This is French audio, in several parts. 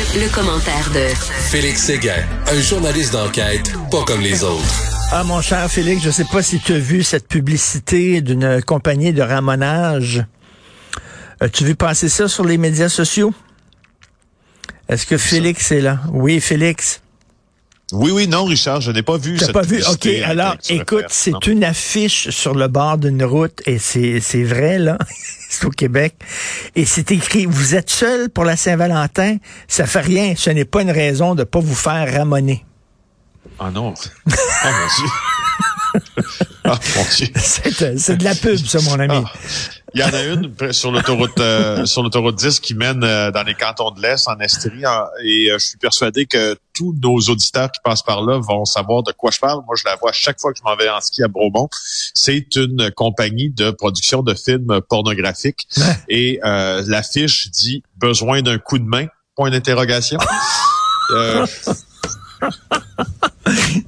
Le, le commentaire de Félix Séguin, un journaliste d'enquête pas comme les autres. Ah, mon cher Félix, je sais pas si tu as vu cette publicité d'une compagnie de ramonage. As-tu vu passer ça sur les médias sociaux? Est-ce que Félix est là? Oui, Félix. Oui, oui, non, Richard, je n'ai pas vu. T'as pas vu? OK, alors, écoute, c'est une affiche sur le bord d'une route et c'est c'est vrai, là. c'est au Québec. Et c'est écrit, vous êtes seul pour la Saint-Valentin? Ça fait rien. Ce n'est pas une raison de pas vous faire ramoner. Ah non. Ah mon Dieu. Ah Dieu. C'est de la pub, ça, mon ami. Ah. Il y en a une sur l'autoroute euh, sur l'autoroute 10 qui mène euh, dans les cantons de l'Est en Estrie en- et euh, je suis persuadé que tous nos auditeurs qui passent par là vont savoir de quoi je parle. Moi, je la vois chaque fois que je m'en vais en ski à Bromont. C'est une compagnie de production de films pornographiques et euh, l'affiche dit besoin d'un coup de main point d'interrogation.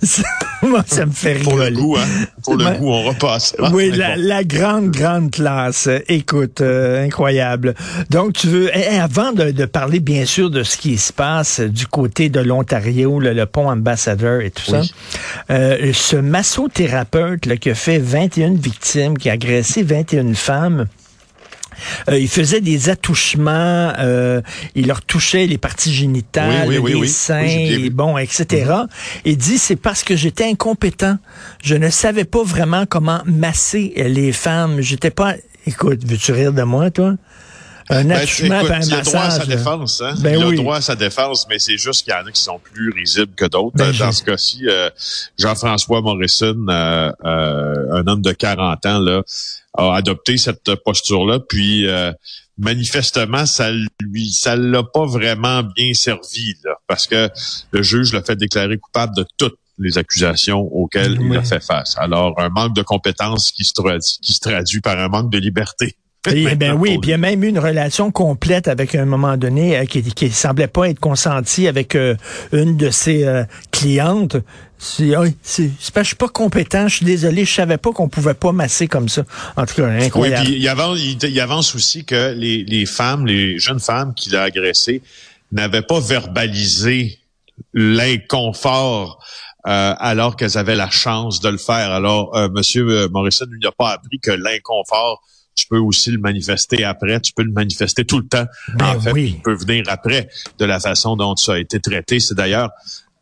Euh, Moi, ça me fait pour le goût, hein. Pour le goût, on repasse. Ah, Oui, la, bon. la grande, grande classe. Écoute, euh, incroyable. Donc, tu veux, eh, eh, avant de, de parler, bien sûr, de ce qui se passe du côté de l'Ontario, le, le pont ambassadeur et tout Oui. ça, euh, ce massothérapeute là, qui a fait 21 victimes, qui a agressé 21 femmes, euh, il faisait des attouchements, euh, il leur touchait les parties génitales, Oui, oui, oui, les oui. seins, Oui, j'ai bien et vu. bon, etc. Il dit c'est parce que j'étais incompétent. Je ne savais pas vraiment comment masser les femmes. J'étais pas. Écoute, veux-tu rire de moi, toi? Un Ben, écoute, il a droit à sa défense, hein? Ben il a oui. droit à sa défense, mais c'est juste qu'il y en a qui sont plus risibles que d'autres. Ben, Euh, Dans je- ce cas-ci, euh, Jean-François Morrison, euh, euh, un homme de 40 ans, là, a adopté cette posture-là, puis manifestement, ça lui, ça l'a pas vraiment bien servi, là, parce que le juge l'a fait déclarer coupable de toutes les accusations auxquelles il a fait face. Alors, un manque de compétences qui se traduit, qui se traduit par un manque de liberté. Et, ben oui, puis il y a même eu une relation complète avec un moment donné euh, qui, qui semblait pas être consentie avec euh, une de ses euh, clientes. C'est, c'est, c'est parce que je suis pas compétent, je suis désolé, je savais pas qu'on pouvait pas masser comme ça. En tout cas, Oui, incroyable. puis il avance, il, avance aussi que les, les femmes, les jeunes femmes qu'il a agressées n'avaient pas verbalisé l'inconfort euh, alors qu'elles avaient la chance de le faire. Alors, euh, Monsieur euh, Morrison lui a pas appris que l'inconfort, tu peux aussi le manifester après, tu peux le manifester tout le temps. Ben en fait, oui. il peut venir après de la façon dont ça a été traité. C'est d'ailleurs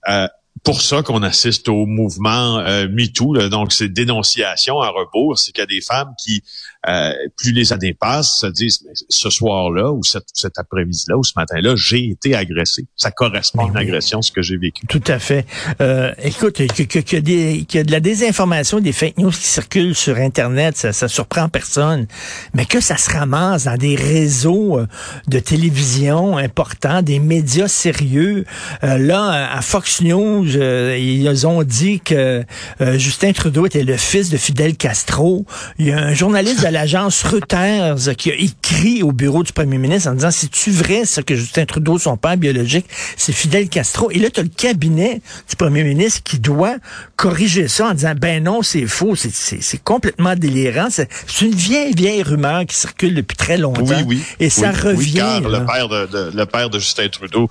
euh, pour ça qu'on assiste au mouvement euh, MeToo. là. Donc, c'est dénonciation à rebours. C'est qu'il y a des femmes qui, euh, plus les années passent, se disent, Mais ce soir-là ou cet, cet après-midi-là ou ce matin-là, j'ai été agressé. Ça correspond à une oui. agression, ce que j'ai vécu. Tout à fait. Euh, écoute, que, que, que des- qu'il y a de la désinformation, des fake news qui circulent sur Internet, ça, ça surprend personne. Mais que ça se ramasse dans des réseaux euh, de télévision importants, des médias sérieux. Euh, là, à Fox News, euh, ils ont dit que euh, Justin Trudeau était le fils de Fidel Castro. Il y a un journaliste de l'agence Reuters qui a écrit au bureau du premier ministre en disant, c'est-tu vrai ça que Justin Trudeau, son père biologique, c'est Fidel Castro? Et là, tu as le cabinet du premier ministre qui doit corriger ça en disant, ben non, c'est faux, c'est- c'est c'est complètement délirant. C'est c'est une vieille, vieille rumeur qui circule depuis très longtemps. Oui, oui. Et ça Oui, revient. car le père de, de- le père de Justin Trudeau,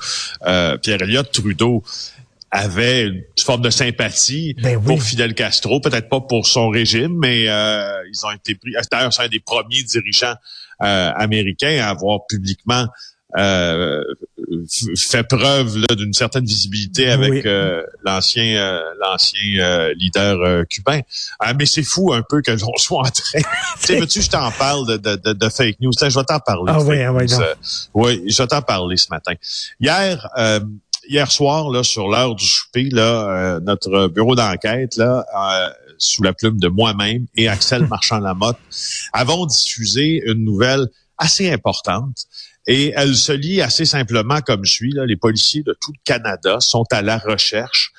euh, Pierre Elliott Trudeau, avait une forme de sympathie Ben oui. pour Fidel Castro, peut-être pas pour son régime, mais euh, ils ont été pris. D'ailleurs, c'est un des premiers dirigeants euh, américains à avoir publiquement euh, fait preuve d'une certaine visibilité avec Oui. euh, l'ancien euh, l'ancien euh, leader euh, cubain. Ah, mais c'est fou un peu que l'on soit en train. tu sais, je t'en parle de, de, de, fake news? Je vais t'en parler. Ah oui, ah oui. Euh, oui, je vais t'en parler ce matin. Hier, euh, hier soir, là, sur l'heure du souper, là, euh, notre bureau d'enquête, là, euh, sous la plume de moi-même et Axel Marchand-Lamotte, avons diffusé une nouvelle assez importante. Et elle se lit assez simplement comme suit. Là. Les policiers de tout le Canada sont à la recherche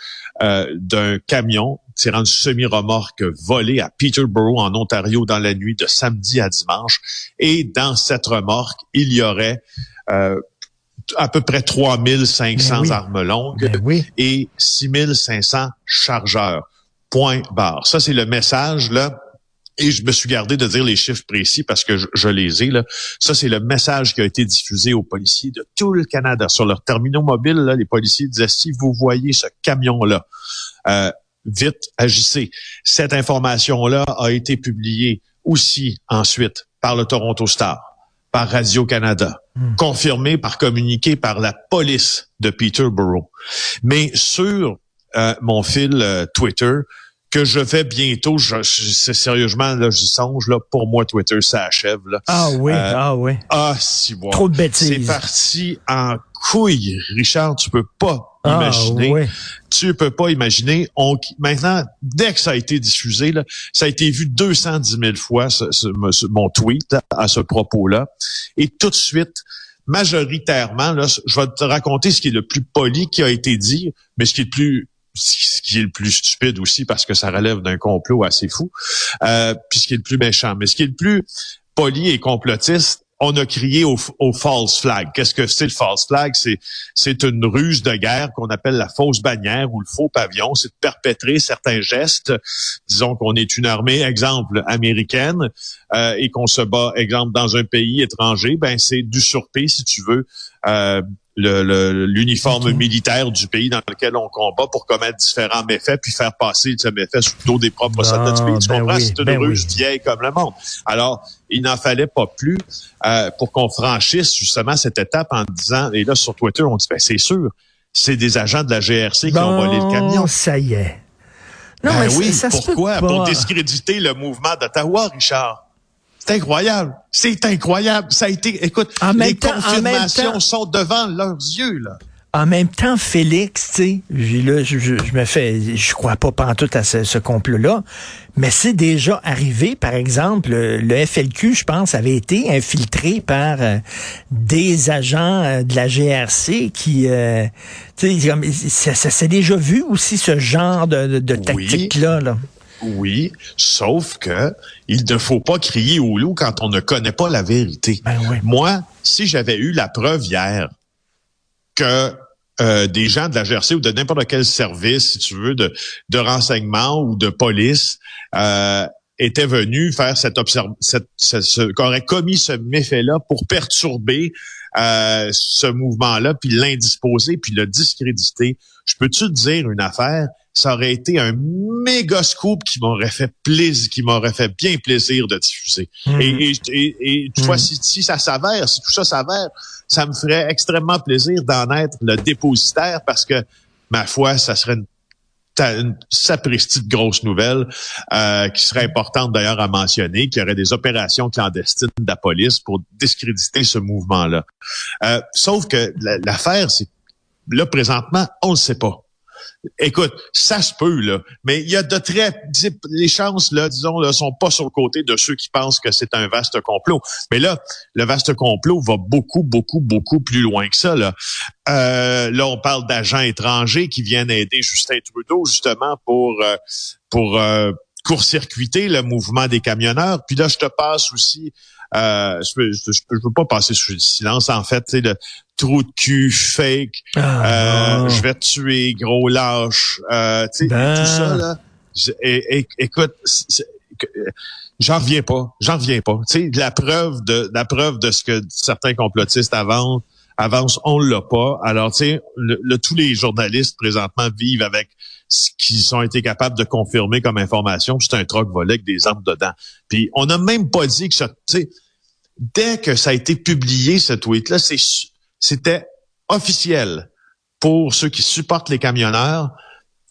euh, d'un camion tirant une semi-remorque volée à Peterborough, en Ontario, dans la nuit de samedi à dimanche. Et dans cette remorque, il y aurait euh, à peu près 3500 Ben oui. armes longues Ben oui. et 6500 chargeurs. Point barre. Ça, c'est le message là et je me suis gardé de dire les chiffres précis parce que je, les ai. Là. Ça, c'est le message qui a été diffusé aux policiers de tout le Canada. Sur leurs terminaux mobiles, là, les policiers disaient, si vous voyez ce camion-là, euh, vite, agissez. Cette information-là a été publiée aussi ensuite par le Toronto Star, par Radio-Canada, hmm. confirmée par communiqué par la police de Peterborough. Mais sur euh, mon fil euh, Twitter, que je vais bientôt, je, c'est sérieusement, là, j'y songe, là, pour moi, Twitter, ça achève, là. Ah oui, euh, ah oui. Ah, si, bon. Trop de bêtises. C'est parti en couille. Richard, tu peux pas ah, imaginer. Tu peux pas imaginer. On, maintenant, dès que ça a été diffusé, là, ça a été vu 210 000 fois, ce, mon tweet à ce propos-là. Et tout de suite, majoritairement, là, je vais te raconter ce qui est le plus poli qui a été dit, mais ce qui est le plus ce qui est le plus stupide aussi parce que ça relève d'un complot assez fou, euh, puis ce qui est le plus méchant. Mais ce qui est le plus poli et complotiste, on a crié au, false flag. Qu'est-ce que c'est le false flag? C'est, c'est une ruse de guerre qu'on appelle la fausse bannière ou le faux pavillon. C'est de perpétrer certains gestes. Disons qu'on est une armée, exemple, américaine, euh, et qu'on se bat, exemple, dans un pays étranger. Ben, c'est d'usurper, si tu veux, euh, l'uniforme militaire du pays dans lequel on combat pour commettre différents méfaits, puis faire passer ce méfait sous le dos des propres soldats du pays. Tu ben comprends? c'est une ben ruse vieille comme le monde. Alors, il n'en fallait pas plus euh, pour qu'on franchisse justement cette étape en disant, et là sur Twitter, on dit, ben, c'est sûr, c'est des agents de la GRC qui ont volé le camion. ça y est. Non, ben mais oui, ça, pourquoi? Pour discréditer le mouvement d'Ottawa, Richard. C'est incroyable. C'est incroyable. Ça a été, écoute, les confirmations sont devant leurs yeux, là. En même temps, Félix, tu sais, je, je, je, me fais, je crois pas pantoute à ce, ce complot-là, mais c'est déjà arrivé. Par exemple, le FLQ, je pense, avait été infiltré par euh, des agents euh, de la GRC qui, euh, tu sais, ça, s'est déjà vu aussi ce genre de, de, tactique-là. Là. Oui, sauf que il ne faut pas crier au loup quand on ne connaît pas la vérité. Ben Moi, si j'avais eu la preuve hier que euh, des gens de la GRC ou de n'importe quel service, si tu veux, de, de renseignement ou de police, euh, étaient venus faire cette observation, cette, qu'aurait commis ce méfait-là pour perturber euh, ce mouvement-là, puis l'indisposer, puis le discréditer. Je peux-tu te dire une affaire? Ça aurait été un méga scoop qui m'aurait fait plaisir, qui m'aurait fait bien plaisir de diffuser. Hmm. Et, et, et, tu vois, hmm. si, si, ça s'avère, si tout ça s'avère, ça me ferait extrêmement plaisir d'en être le dépositaire parce que, ma foi, ça serait une une sapristi de grosse nouvelle euh, qui serait importante d'ailleurs à mentionner, qu'il y aurait des opérations clandestines de la police pour discréditer ce mouvement-là. Euh, sauf que l'affaire, c'est là présentement, on ne sait pas. Écoute, ça se peut, là. Mais il y a de très... Les chances, là, disons, là, sont pas sur le côté de ceux qui pensent que c'est un vaste complot. Mais là, le vaste complot va beaucoup, beaucoup, beaucoup plus loin que ça, là. Euh, on parle d'agents étrangers qui viennent aider Justin Trudeau, justement, pour... Euh, pour euh, court-circuiter le mouvement des camionneurs. Puis là, je te passe aussi euh, je, peux, je, peux, pas passer sous le silence. En fait, tu le trou de cul, fake, ah, euh, je vais te tuer, gros lâche, euh, tu sais, ben. tout ça là. écoute, j'en reviens pas, j'en reviens pas. Tu sais, la preuve de la preuve de ce que certains complotistes avancent, avance, on l'a pas. Alors, tu sais, le, tous les journalistes présentement vivent avec ce qu'ils ont été capables de confirmer comme information. C'est un troc volé avec des armes dedans. Puis, on n'a même pas dit que ça, dès que ça a été publié, ce tweet-là, c'était officiel pour ceux qui supportent les camionneurs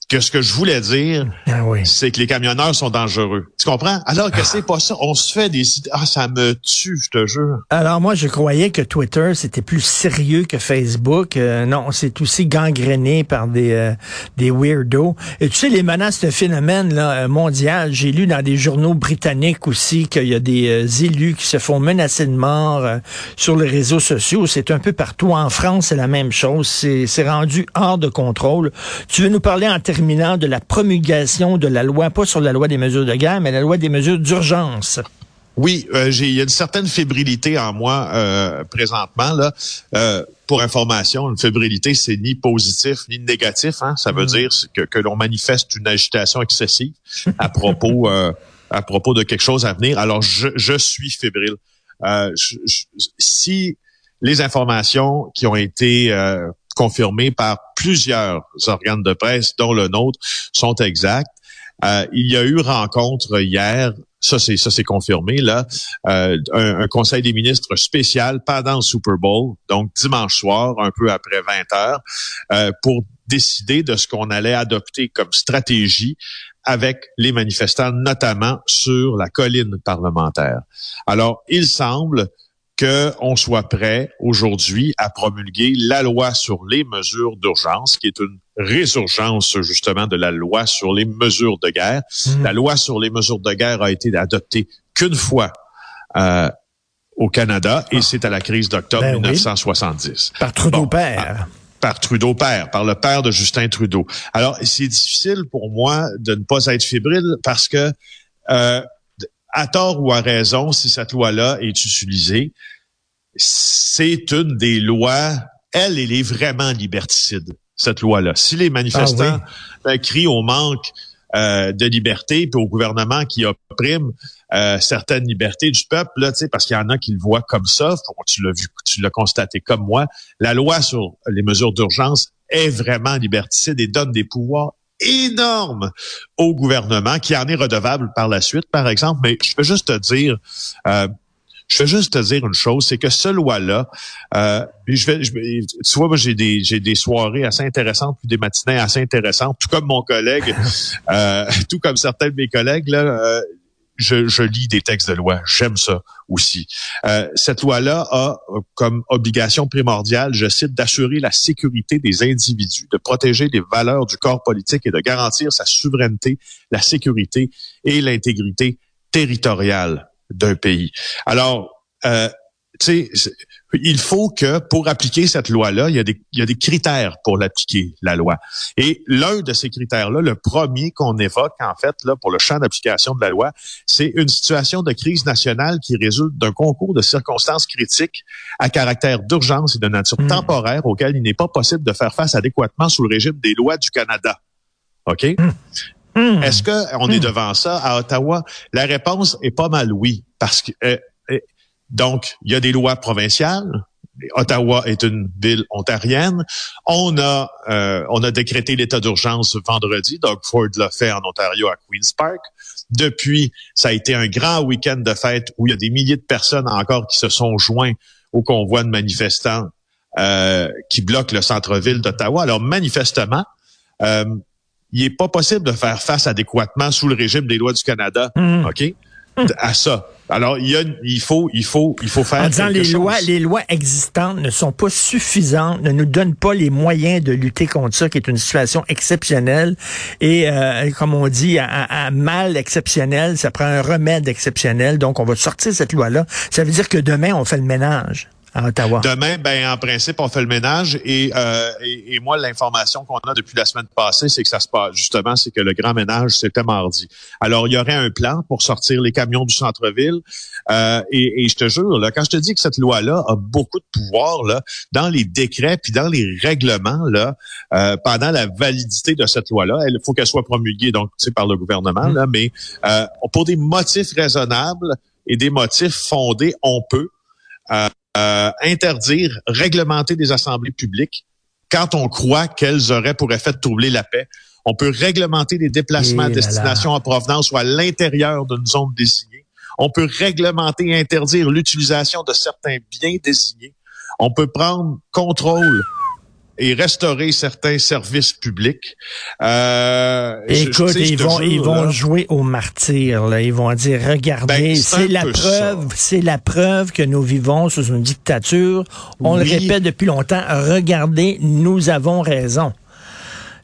que ce que je voulais dire, ah c'est que les camionneurs sont dangereux. Tu comprends? Alors que c'est pas ça. On se fait des Ah, ça me tue, je te jure. Alors moi, je croyais que Twitter, c'était plus sérieux que Facebook. Euh, non, c'est aussi gangréné par des, euh, des weirdos. Et tu sais, les menaces de phénomène là, euh, mondial, j'ai lu dans des journaux britanniques aussi qu'il y a des élus qui se font menacer de mort sur les réseaux sociaux. C'est un peu partout. En France, c'est la même chose. C'est rendu hors de contrôle. Tu veux nous parler en de la promulgation de la loi, pas sur la loi des mesures de guerre, mais la loi des mesures d'urgence. Oui, euh, j'ai il y a une certaine fébrilité en moi euh, présentement là. Euh, pour information, une fébrilité, c'est ni positif ni négatif. Hein? Ça veut mm. dire que, que l'on manifeste une agitation excessive à propos à propos de quelque chose à venir. Alors, je, je suis fébrile. Euh, si les informations qui ont été euh, confirmées par plusieurs organes de presse, dont le nôtre, sont exactes, euh, il y a eu rencontre hier ça c'est ça c'est confirmé là, un, un, conseil des ministres spécial pendant le Super Bowl, donc dimanche soir, un peu après 20 heures, euh, pour décider de ce qu'on allait adopter comme stratégie avec les manifestants, notamment sur la colline parlementaire. Alors, il semble qu'on soit prêt aujourd'hui à promulguer la loi sur les mesures d'urgence, qui est une résurgence justement de la loi sur les mesures de guerre. Mmh. La loi sur les mesures de guerre a été adoptée qu'une fois euh, au Canada et ah. c'est à la crise d'octobre 1970. Ben Par Trudeau père par Trudeau père, par le père de Justin Trudeau. Alors, c'est difficile pour moi de ne pas être fébrile parce que, euh, à tort ou à raison, si cette loi-là est utilisée, c'est une des lois, elle, elle est vraiment liberticide, cette loi-là. Si les manifestants ah crient au manque euh, de liberté, puis au gouvernement qui opprime euh, certaines libertés du peuple, là, parce qu'il y en a qui le voient comme ça. Tu l'as vu, tu l'as constaté comme moi. La loi sur les mesures d'urgence est vraiment liberticide et donne des pouvoirs énormes au gouvernement qui en est redevable par la suite, par exemple. Mais je veux juste te dire, euh, je veux juste te dire une chose, c'est que ce loi-là, euh, je vais, tu vois, moi j'ai des j'ai des soirées assez intéressantes, puis des matinées assez intéressantes, tout comme mon collègue, euh, tout comme certains de mes collègues là. Euh, je, je, lis des textes de loi. J'aime ça aussi. Euh, cette loi-là a comme obligation primordiale, je cite, d'assurer la sécurité des individus, de protéger les valeurs du corps politique et de garantir sa souveraineté, la sécurité et l'intégrité territoriale d'un pays. Alors, euh, tu sais, il faut que pour appliquer cette loi-là, il y a des, il y a des critères pour l'appliquer, la loi. Et l'un de ces critères-là, le premier qu'on évoque en fait là pour le champ d'application de la loi, c'est une situation de crise nationale qui résulte d'un concours de circonstances critiques à caractère d'urgence et de nature hmm. temporaire auquel il n'est pas possible de faire face adéquatement sous le régime des lois du Canada. OK? Hmm. Hmm. Est-ce qu'on est devant ça à Ottawa? La réponse est pas mal oui, parce que euh, donc il y a des lois provinciales. Ottawa est une ville ontarienne. On a euh, on a décrété l'état d'urgence vendredi. Doug Ford l'a fait en Ontario à Queens Park. Depuis, ça a été un grand week-end de fête où il y a des milliers de personnes encore qui se sont joints au convoi de manifestants qui bloquent le centre-ville d'Ottawa. Alors manifestement, il n'est pas possible de faire face adéquatement sous le régime des lois du Canada. OK? À ça. Alors, il, y a, il faut, il faut, il faut faire. En disant les lois, les lois existantes ne sont pas suffisantes, ne nous donnent pas les moyens de lutter contre ça, qui est une situation exceptionnelle. Et euh, comme on dit, à, mal exceptionnel, ça prend un remède exceptionnel. Donc, on va sortir cette loi-là. Ça veut dire que demain, on fait le ménage. Demain, ben en principe, on fait le ménage et, euh, et, moi, l'information qu'on a depuis la semaine passée, c'est que ça se passe justement, c'est que le grand ménage, c'était mardi. Alors, il y aurait un plan pour sortir les camions du centre-ville. Euh, et, je te jure, là, quand je te dis que cette loi-là a beaucoup de pouvoir là, dans les décrets puis dans les règlements là, euh, pendant la validité de cette loi-là, il faut qu'elle soit promulguée donc par le gouvernement mmh. là, mais euh, pour des motifs raisonnables et des motifs fondés, on peut. Euh, euh, interdire, réglementer des assemblées publiques quand on croit qu'elles auraient pour effet de troubler la paix. On peut réglementer des déplacements à destination en provenance ou à l'intérieur d'une zone désignée. On peut réglementer et interdire l'utilisation de certains biens désignés. On peut prendre contrôle et restaurer certains services publics. Euh, Écoute, ils vont, ils vont jouer au martyr. Là. Ils vont dire, regardez, ben, c'est la preuve, c'est la preuve que nous vivons sous une dictature. On le répète depuis longtemps. Regardez, nous avons raison.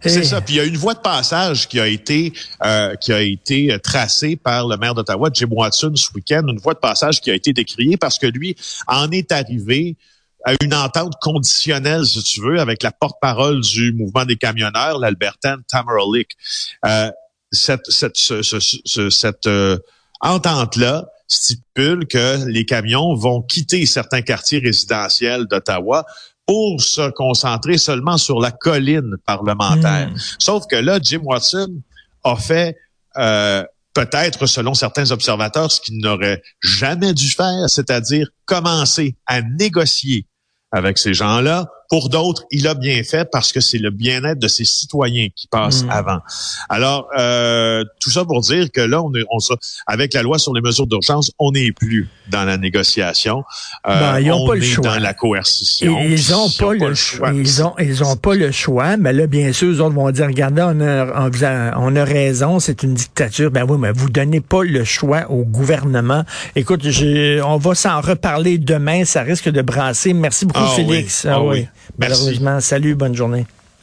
C'est ça. Puis il y a une voie de passage qui a été euh, qui a été tracée par le maire d'Ottawa, Jim Watson, ce week-end. Une voie de passage qui a été décriée parce que lui en est arrivé à une entente conditionnelle, si tu veux, avec la porte-parole du mouvement des camionneurs, l'Albertaine Tamara Lick. Euh, cette cette, cette euh, entente-là stipule que les camions vont quitter certains quartiers résidentiels d'Ottawa pour se concentrer seulement sur la colline parlementaire. Hmm. Sauf que là, Jim Watson a fait euh, peut-être, selon certains observateurs, ce qu'il n'aurait jamais dû faire, c'est-à-dire commencer à négocier avec ces gens-là. Pour d'autres, il a bien fait parce que c'est le bien-être de ses citoyens qui passe Mm. avant. Alors, euh, tout ça pour dire que là, on est, on, avec la loi sur les mesures d'urgence, on n'est plus dans la négociation. Euh, Ben, ils ont on pas le choix. dans la Et coercition. ils ont Ils pas, le choix. Ils ont, ils ont pas le choix. Mais là, bien sûr, eux autres vont dire, regardez, on a, on a- on a raison, c'est une dictature. Ben oui, mais vous donnez pas le choix au gouvernement. Écoute, on va s'en reparler demain. Ça risque de brasser. Merci beaucoup, Ah oui. Félix. Ah oui. Merci. Malheureusement. Salut, bonne journée.